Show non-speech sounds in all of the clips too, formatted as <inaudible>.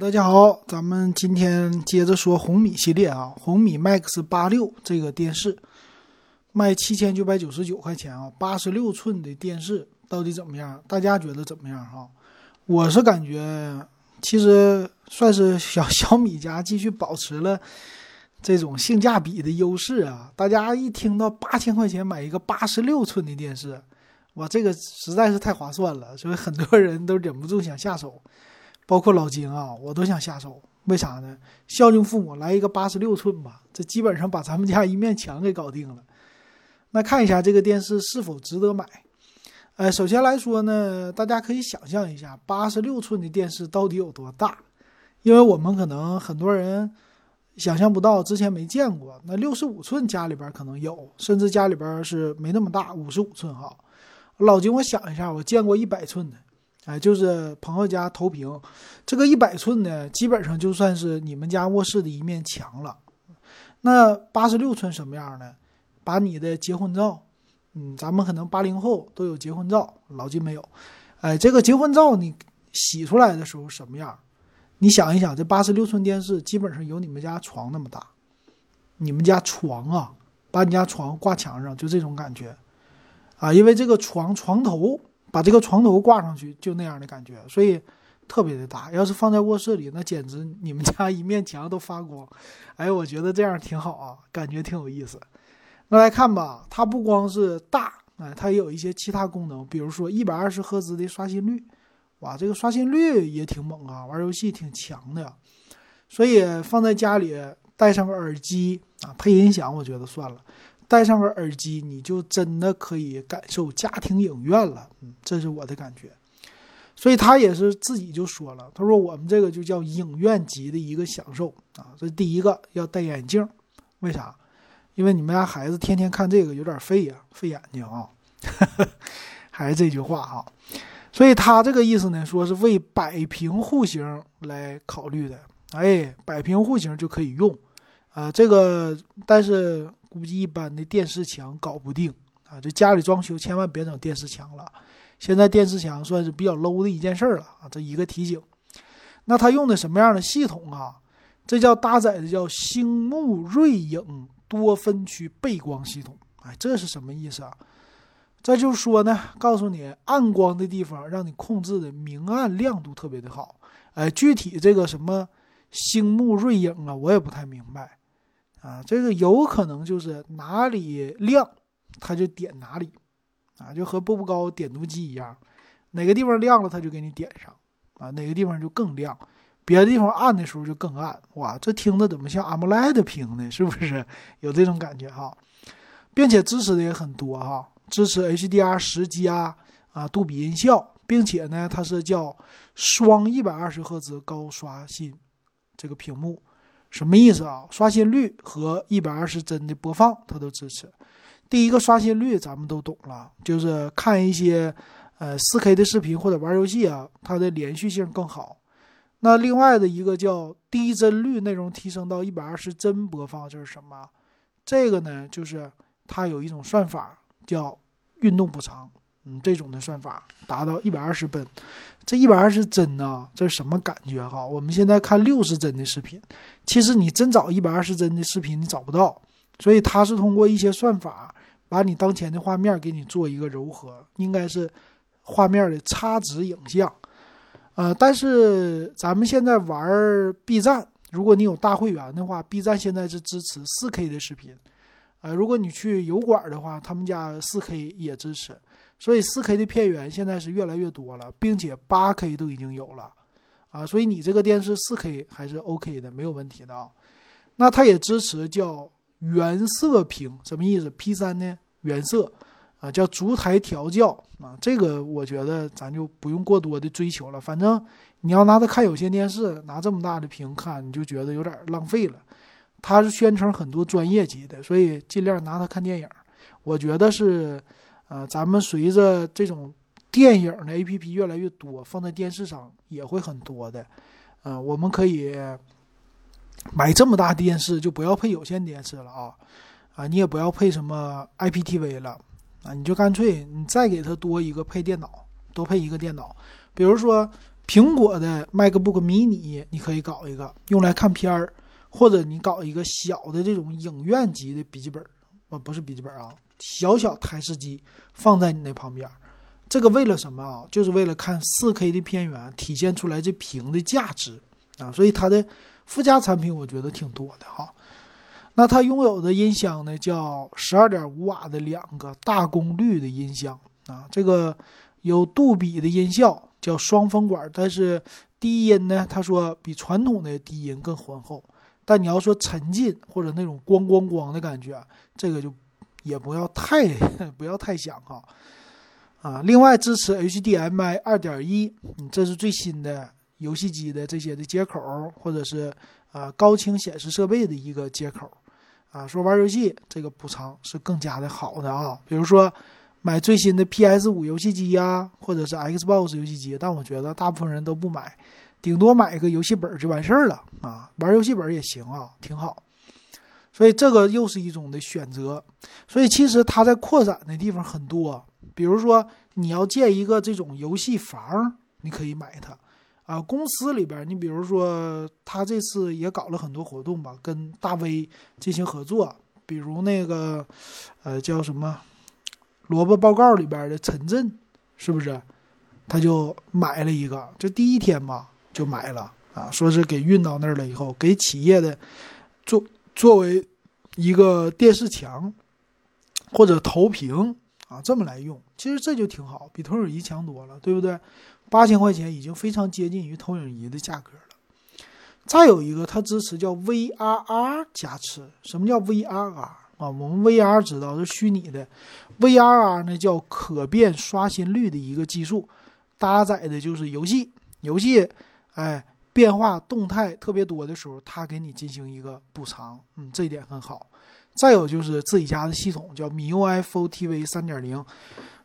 大家好，咱们今天接着说红米系列啊，红米 Max 八六这个电视卖七千九百九十九块钱啊，八十六寸的电视到底怎么样？大家觉得怎么样哈？我是感觉其实算是小小米家继续保持了这种性价比的优势啊。大家一听到八千块钱买一个八十六寸的电视，哇，这个实在是太划算了，所以很多人都忍不住想下手。包括老金啊，我都想下手，为啥呢？孝敬父母，来一个八十六寸吧，这基本上把咱们家一面墙给搞定了。那看一下这个电视是否值得买？呃，首先来说呢，大家可以想象一下，八十六寸的电视到底有多大？因为我们可能很多人想象不到，之前没见过。那六十五寸家里边可能有，甚至家里边是没那么大，五十五寸哈。老金，我想一下，我见过一百寸的。哎，就是朋友家投屏，这个一百寸的，基本上就算是你们家卧室的一面墙了。那八十六寸什么样呢？把你的结婚照，嗯，咱们可能八零后都有结婚照，老金没有。哎，这个结婚照你洗出来的时候什么样？你想一想，这八十六寸电视基本上有你们家床那么大，你们家床啊，把你家床挂墙上，就这种感觉啊，因为这个床床头。把这个床头挂上去，就那样的感觉，所以特别的大。要是放在卧室里，那简直你们家一面墙都发光。哎，我觉得这样挺好啊，感觉挺有意思。那来看吧，它不光是大，哎，它也有一些其他功能，比如说一百二十赫兹的刷新率，哇，这个刷新率也挺猛啊，玩游戏挺强的。所以放在家里带上个耳机啊，配音响，我觉得算了。戴上个耳机，你就真的可以感受家庭影院了。嗯，这是我的感觉。所以他也是自己就说了，他说我们这个就叫影院级的一个享受啊。这第一个要戴眼镜，为啥？因为你们家孩子天天看这个有点费呀，费眼睛啊。<laughs> 还是这句话啊。所以他这个意思呢，说是为百平户型来考虑的。哎，百平户型就可以用啊。这个，但是。估计一般的电视墙搞不定啊！这家里装修千万别整电视墙了。现在电视墙算是比较 low 的一件事了啊！这一个提醒。那它用的什么样的系统啊？这叫搭载的叫星幕锐影多分区背光系统。哎，这是什么意思啊？这就是说呢，告诉你暗光的地方让你控制的明暗亮度特别的好。哎，具体这个什么星幕锐影啊，我也不太明白。啊，这个有可能就是哪里亮，它就点哪里，啊，就和步步高点读机一样，哪个地方亮了，它就给你点上，啊，哪个地方就更亮，别的地方暗的时候就更暗。哇，这听着怎么像 AMOLED 屏呢？是不是有这种感觉哈？并且支持的也很多哈，支持 HDR 十加啊，杜比音效，并且呢，它是叫双一百二十赫兹高刷新这个屏幕。什么意思啊？刷新率和一百二十帧的播放，它都支持。第一个刷新率咱们都懂了，就是看一些呃四 K 的视频或者玩游戏啊，它的连续性更好。那另外的一个叫低帧率，内容提升到一百二十帧播放，这是什么？这个呢，就是它有一种算法叫运动补偿。嗯，这种的算法达到一百二十帧，这一百二十帧呢，这是什么感觉哈？我们现在看六十帧的视频，其实你真找一百二十帧的视频，你找不到。所以它是通过一些算法，把你当前的画面给你做一个柔和，应该是画面的差值影像。呃，但是咱们现在玩 B 站，如果你有大会员的话，B 站现在是支持四 K 的视频。呃，如果你去油管的话，他们家四 K 也支持。所以四 K 的片源现在是越来越多了，并且八 K 都已经有了，啊，所以你这个电视四 K 还是 OK 的，没有问题的啊。那它也支持叫原色屏，什么意思？P 三呢？原色啊，叫烛台调教啊。这个我觉得咱就不用过多的追求了，反正你要拿它看有线电视，拿这么大的屏看，你就觉得有点浪费了。它是宣称很多专业级的，所以尽量拿它看电影，我觉得是。啊，咱们随着这种电影的 A P P 越来越多，放在电视上也会很多的。呃，我们可以买这么大电视，就不要配有线电视了啊！啊，你也不要配什么 I P T V 了啊，你就干脆你再给它多一个配电脑，多配一个电脑。比如说苹果的 MacBook Mini 你可以搞一个用来看片儿，或者你搞一个小的这种影院级的笔记本，呃，不是笔记本啊，小小台式机放在你那旁边。这个为了什么啊？就是为了看 4K 的片源，体现出来这屏的价值啊。所以它的附加产品我觉得挺多的哈。那它拥有的音箱呢，叫12.5瓦的两个大功率的音箱啊，这个有杜比的音效。叫双风管，但是低音呢？他说比传统的低音更浑厚。但你要说沉浸或者那种咣咣咣的感觉，这个就也不要太 <laughs> 不要太想哈。啊，另外支持 HDMI 2.1，嗯，这是最新的游戏机的这些的接口，或者是啊高清显示设备的一个接口。啊，说玩游戏这个补偿是更加的好的啊，比如说。买最新的 PS 五游戏机呀，或者是 Xbox 游戏机，但我觉得大部分人都不买，顶多买一个游戏本就完事儿了啊，玩游戏本也行啊，挺好。所以这个又是一种的选择。所以其实它在扩展的地方很多，比如说你要建一个这种游戏房，你可以买它啊。公司里边，你比如说他这次也搞了很多活动吧，跟大 V 进行合作，比如那个呃叫什么？萝卜报告里边的陈震，是不是？他就买了一个，这第一天吧就买了啊，说是给运到那儿了以后，给企业的作作为一个电视墙或者投屏啊，这么来用，其实这就挺好，比投影仪强多了，对不对？八千块钱已经非常接近于投影仪的价格了。再有一个，它支持叫 VRR 加持，什么叫 VRR 啊？我们 VR 知道是虚拟的。VRR 呢叫可变刷新率的一个技术，搭载的就是游戏，游戏，哎，变化动态特别多的时候，它给你进行一个补偿，嗯，这一点很好。再有就是自己家的系统叫 MIUI Full TV 三点零，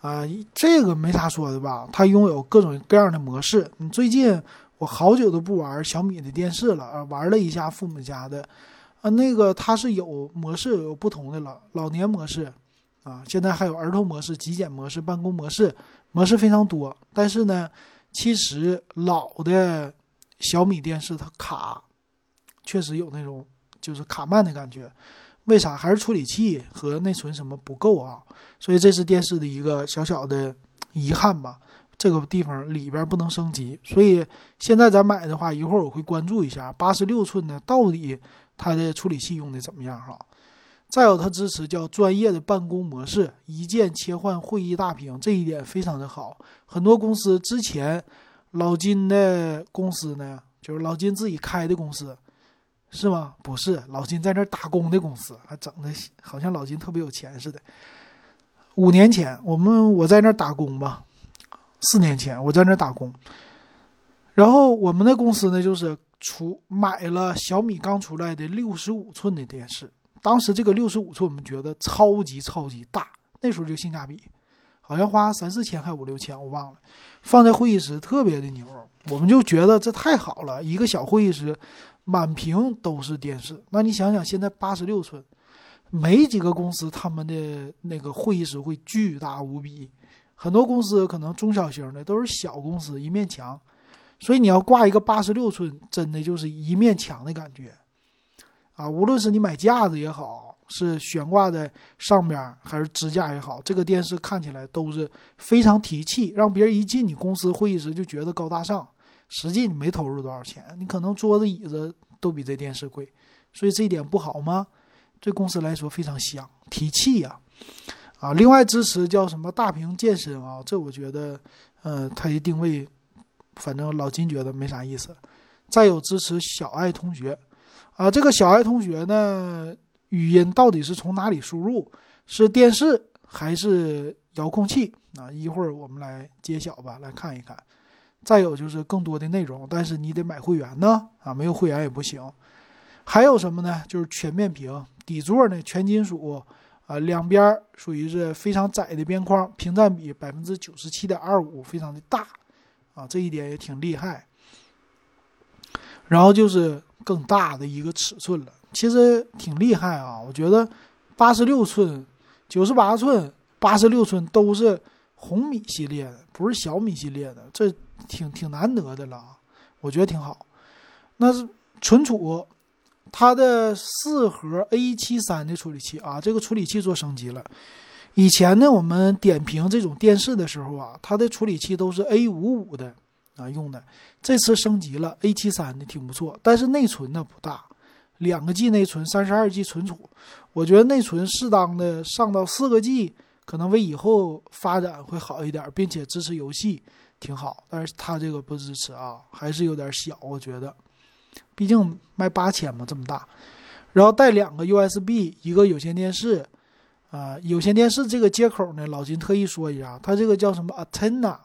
啊，这个没啥说的吧？它拥有各种各样的模式。你最近我好久都不玩小米的电视了，啊，玩了一下父母家的，啊，那个它是有模式有不同的了，老年模式。啊，现在还有儿童模式、极简模式、办公模式，模式非常多。但是呢，其实老的小米电视它卡，确实有那种就是卡慢的感觉。为啥？还是处理器和内存什么不够啊？所以这是电视的一个小小的遗憾吧。这个地方里边不能升级，所以现在咱买的话，一会儿我会关注一下八十六寸的到底它的处理器用的怎么样哈。再有，它支持叫专业的办公模式，一键切换会议大屏，这一点非常的好。很多公司之前老金的公司呢，就是老金自己开的公司，是吗？不是，老金在那儿打工的公司，还整的好像老金特别有钱似的。五年前，我们我在那儿打工吧，四年前我在那儿打工，然后我们的公司呢，就是出买了小米刚出来的六十五寸的电视。当时这个六十五寸，我们觉得超级超级大，那时候就性价比，好像花三四千还五六千，我忘了。放在会议室特别的牛，我们就觉得这太好了，一个小会议室满屏都是电视。那你想想，现在八十六寸，没几个公司他们的那个会议室会巨大无比，很多公司可能中小型的都是小公司一面墙，所以你要挂一个八十六寸，真的就是一面墙的感觉。啊，无论是你买架子也好，是悬挂在上边还是支架也好，这个电视看起来都是非常提气，让别人一进你公司会议室就觉得高大上。实际你没投入多少钱，你可能桌子椅子都比这电视贵，所以这一点不好吗？对公司来说非常香，提气呀！啊，另外支持叫什么大屏健身啊，这我觉得，呃，它一定位，反正老金觉得没啥意思。再有支持小爱同学。啊，这个小爱同学呢，语音到底是从哪里输入？是电视还是遥控器？啊，一会儿我们来揭晓吧，来看一看。再有就是更多的内容，但是你得买会员呢，啊，没有会员也不行。还有什么呢？就是全面屏，底座呢全金属，啊，两边属于是非常窄的边框，屏占比百分之九十七点二五，非常的大，啊，这一点也挺厉害。然后就是更大的一个尺寸了，其实挺厉害啊！我觉得八十六寸、九十八寸、八十六寸都是红米系列的，不是小米系列的，这挺挺难得的了啊，我觉得挺好。那是存储，它的四核 A 七三的处理器啊，这个处理器做升级了。以前呢，我们点评这种电视的时候啊，它的处理器都是 A 五五的啊用的，这次升级了 A 七三的，挺不错。但是内存呢不大，两个 G 内存，三十二 G 存储，我觉得内存适当的上到四个 G，可能为以后发展会好一点，并且支持游戏挺好。但是它这个不支持啊，还是有点小，我觉得，毕竟卖八千嘛，这么大，然后带两个 USB，一个有线电视。啊，有线电视这个接口呢，老金特意说一下，它这个叫什么 antenna，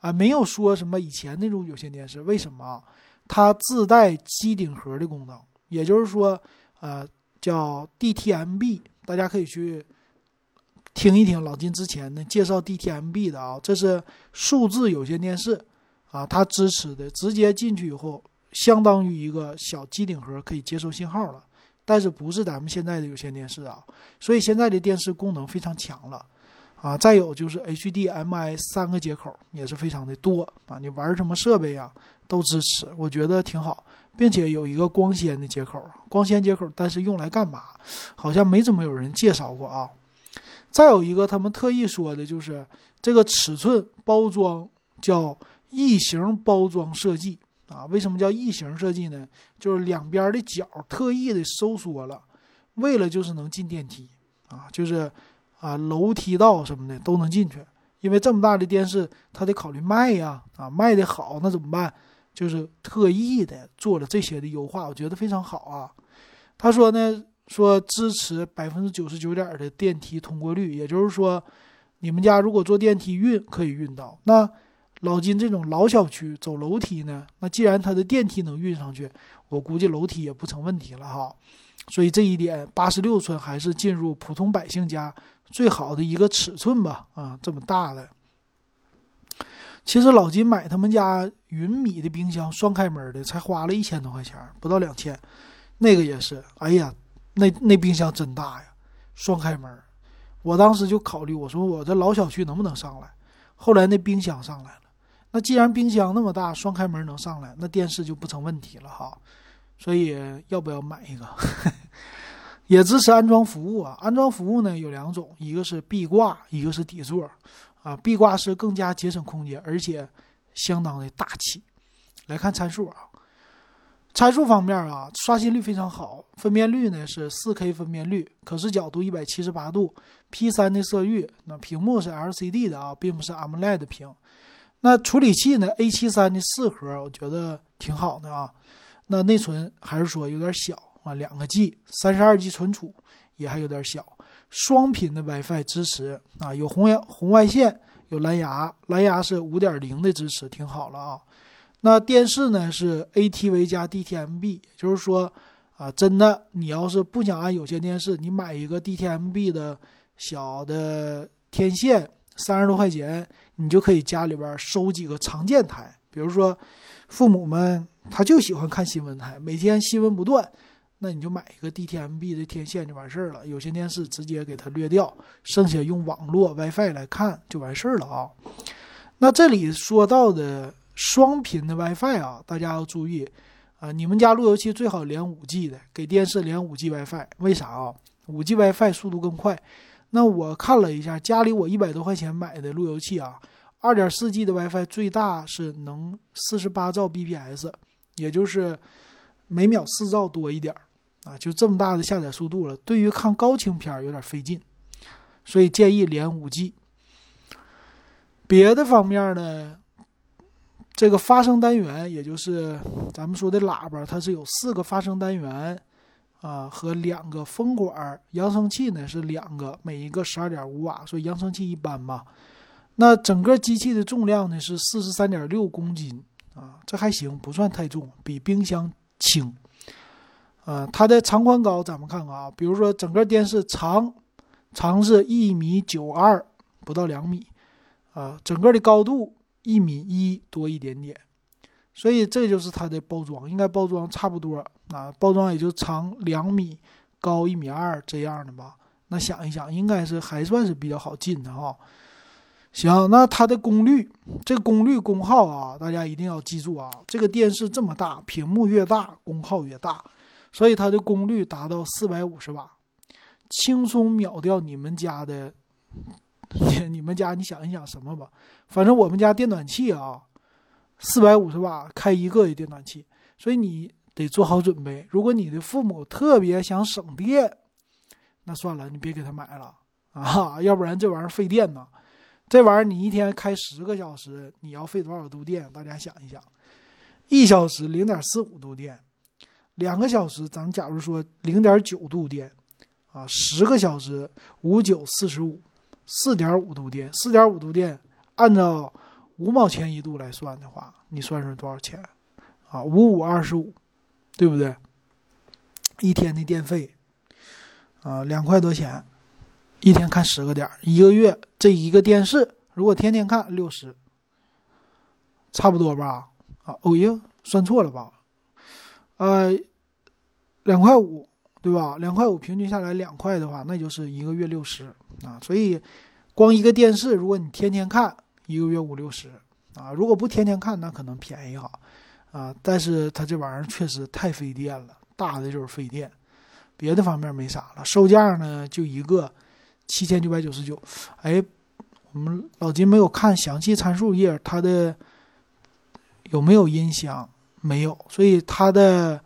啊，没有说什么以前那种有线电视，为什么？它自带机顶盒的功能，也就是说，呃，叫 DTMB，大家可以去听一听老金之前呢介绍 DTMB 的啊，这是数字有线电视啊，它支持的，直接进去以后，相当于一个小机顶盒，可以接收信号了。但是不是咱们现在的有线电视啊，所以现在的电视功能非常强了，啊，再有就是 HDMI 三个接口也是非常的多啊，你玩什么设备啊都支持，我觉得挺好，并且有一个光纤的接口，光纤接口，但是用来干嘛？好像没怎么有人介绍过啊。再有一个，他们特意说的就是这个尺寸包装叫异形包装设计。啊，为什么叫异形设计呢？就是两边的角特意的收缩了，为了就是能进电梯啊，就是啊楼梯道什么的都能进去。因为这么大的电视，他得考虑卖呀，啊卖的好那怎么办？就是特意的做了这些的优化，我觉得非常好啊。他说呢，说支持百分之九十九点的电梯通过率，也就是说，你们家如果坐电梯运可以运到那。老金这种老小区走楼梯呢，那既然它的电梯能运上去，我估计楼梯也不成问题了哈。所以这一点，八十六寸还是进入普通百姓家最好的一个尺寸吧。啊，这么大的。其实老金买他们家云米的冰箱双开门的，才花了一千多块钱，不到两千。那个也是，哎呀，那那冰箱真大呀，双开门。我当时就考虑，我说我这老小区能不能上来？后来那冰箱上来了。那既然冰箱那么大，双开门能上来，那电视就不成问题了哈。所以要不要买一个？也支持安装服务啊。安装服务呢有两种，一个是壁挂，一个是底座。啊，壁挂是更加节省空间，而且相当的大气。来看参数啊，参数方面啊，刷新率非常好，分辨率呢是 4K 分辨率，可视角度178度，P3 的色域。那屏幕是 LCD 的啊，并不是 AMOLED 屏。那处理器呢？A 七三的四核，我觉得挺好的啊。那内存还是说有点小啊，两个 G，三十二 G 存储也还有点小。双频的 WiFi 支持啊，有红红外线，有蓝牙，蓝牙是五点零的支持，挺好了啊。那电视呢是 ATV 加 DTMB，就是说啊，真的你要是不想安有线电视，你买一个 DTMB 的小的天线。三十多块钱，你就可以家里边收几个常见台，比如说，父母们他就喜欢看新闻台，每天新闻不断，那你就买一个 DTMB 的天线就完事儿了。有线电视直接给它略掉，剩下用网络 WiFi 来看就完事儿了啊。那这里说到的双频的 WiFi 啊，大家要注意啊，你们家路由器最好连五 G 的，给电视连五 G WiFi，为啥啊？五 G WiFi 速度更快。那我看了一下，家里我一百多块钱买的路由器啊，二点四 G 的 WiFi 最大是能四十八兆 bps，也就是每秒四兆多一点儿啊，就这么大的下载速度了。对于看高清片有点费劲，所以建议连五 G。别的方面呢，这个发声单元，也就是咱们说的喇叭，它是有四个发声单元。啊，和两个风管扬声器呢是两个，每一个十二点五瓦，所以扬声器一般吧。那整个机器的重量呢是四十三点六公斤啊，这还行，不算太重，比冰箱轻。啊，它的长宽高咱们看看啊，比如说整个电视长长是一米九二，不到两米啊，整个的高度一米一多一点点。所以这就是它的包装，应该包装差不多啊，包装也就长两米，高一米二这样的吧。那想一想，应该是还算是比较好进的哈。行，那它的功率，这功率功耗啊，大家一定要记住啊。这个电视这么大，屏幕越大，功耗越大，所以它的功率达到四百五十瓦，轻松秒掉你们家的。<laughs> 你们家你想一想什么吧？反正我们家电暖气啊，四百五十瓦开一个的电暖气，所以你得做好准备。如果你的父母特别想省电，那算了，你别给他买了啊，<laughs> 要不然这玩意儿费电呢。这玩意儿你一天开十个小时，你要费多少度电？大家想一想，一小时零点四五度电，两个小时咱假如说零点九度电，啊，十个小时五九四十五，四点五度电，四点五度电，按照五毛钱一度来算的话，你算是多少钱？啊，五五二十五，对不对？一天的电费，啊，两块多钱。一天看十个点一个月这一个电视，如果天天看六十，差不多吧？啊，哦哟，算错了吧？呃，两块五，对吧？两块五平均下来两块的话，那就是一个月六十啊。所以，光一个电视，如果你天天看，一个月五六十啊。如果不天天看，那可能便宜哈啊。但是它这玩意儿确实太费电了，大的就是费电，别的方面没啥了。售价呢，就一个。七千九百九十九，哎，我们老金没有看详细参数页，它的有没有音箱？没有，所以它的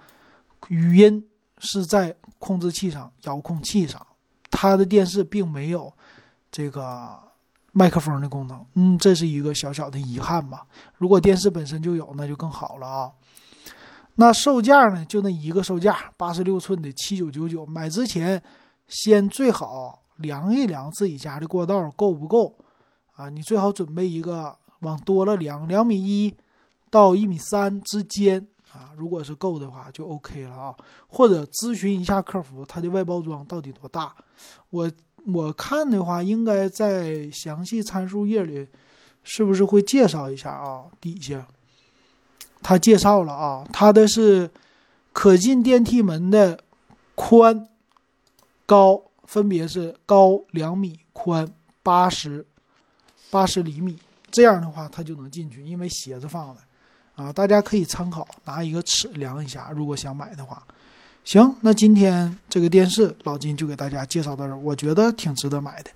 语音是在控制器上、遥控器上，它的电视并没有这个麦克风的功能。嗯，这是一个小小的遗憾吧。如果电视本身就有，那就更好了啊。那售价呢？就那一个售价，八十六寸的七九九九。买之前先最好。量一量自己家的过道够不够啊？你最好准备一个往多了量，两米一到一米三之间啊。如果是够的话，就 OK 了啊。或者咨询一下客服，它的外包装到底多大？我我看的话，应该在详细参数页里，是不是会介绍一下啊？底下他介绍了啊，它的是可进电梯门的宽高。分别是高两米，宽八十八十厘米，这样的话它就能进去，因为鞋子放了啊。大家可以参考，拿一个尺量一下，如果想买的话。行，那今天这个电视老金就给大家介绍到这儿，我觉得挺值得买的。